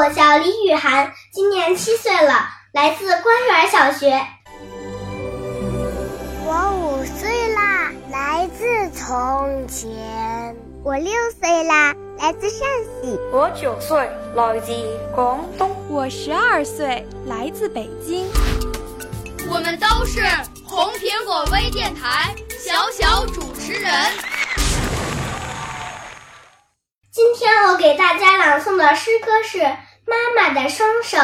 我叫李雨涵，今年七岁了，来自官园小学。我五岁啦，来自从前。我六岁啦，来自陕西。我九岁，来自广东。我十二岁，来自北京。我们都是红苹果微电台小小主持人。今天我给大家朗诵的诗歌是《妈妈的双手》。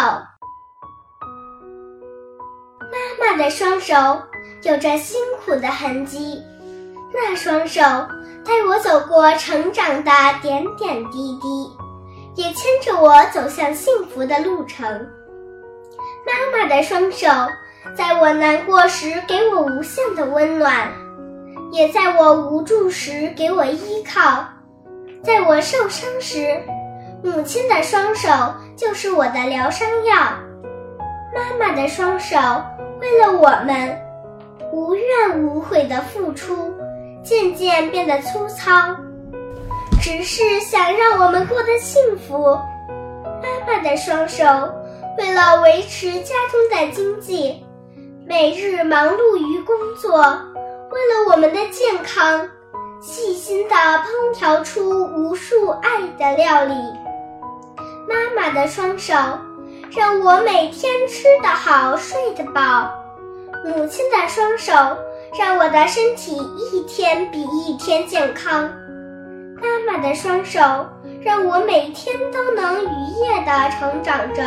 妈妈的双手有着辛苦的痕迹，那双手带我走过成长的点点滴滴，也牵着我走向幸福的路程。妈妈的双手在我难过时给我无限的温暖，也在我无助时给我依靠。在我受伤时，母亲的双手就是我的疗伤药。妈妈的双手为了我们，无怨无悔的付出，渐渐变得粗糙，只是想让我们过得幸福。妈妈的双手为了维持家中的经济，每日忙碌于工作，为了我们的健康。细心地烹调出无数爱的料理，妈妈的双手让我每天吃得好、睡得饱；母亲的双手让我的身体一天比一天健康；妈妈的双手让我每天都能愉悦地成长着。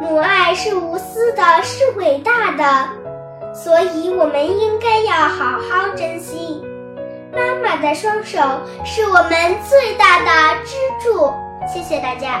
母爱是无私的，是伟大的，所以我们应该要好好珍惜。妈妈的双手是我们最大的支柱。谢谢大家。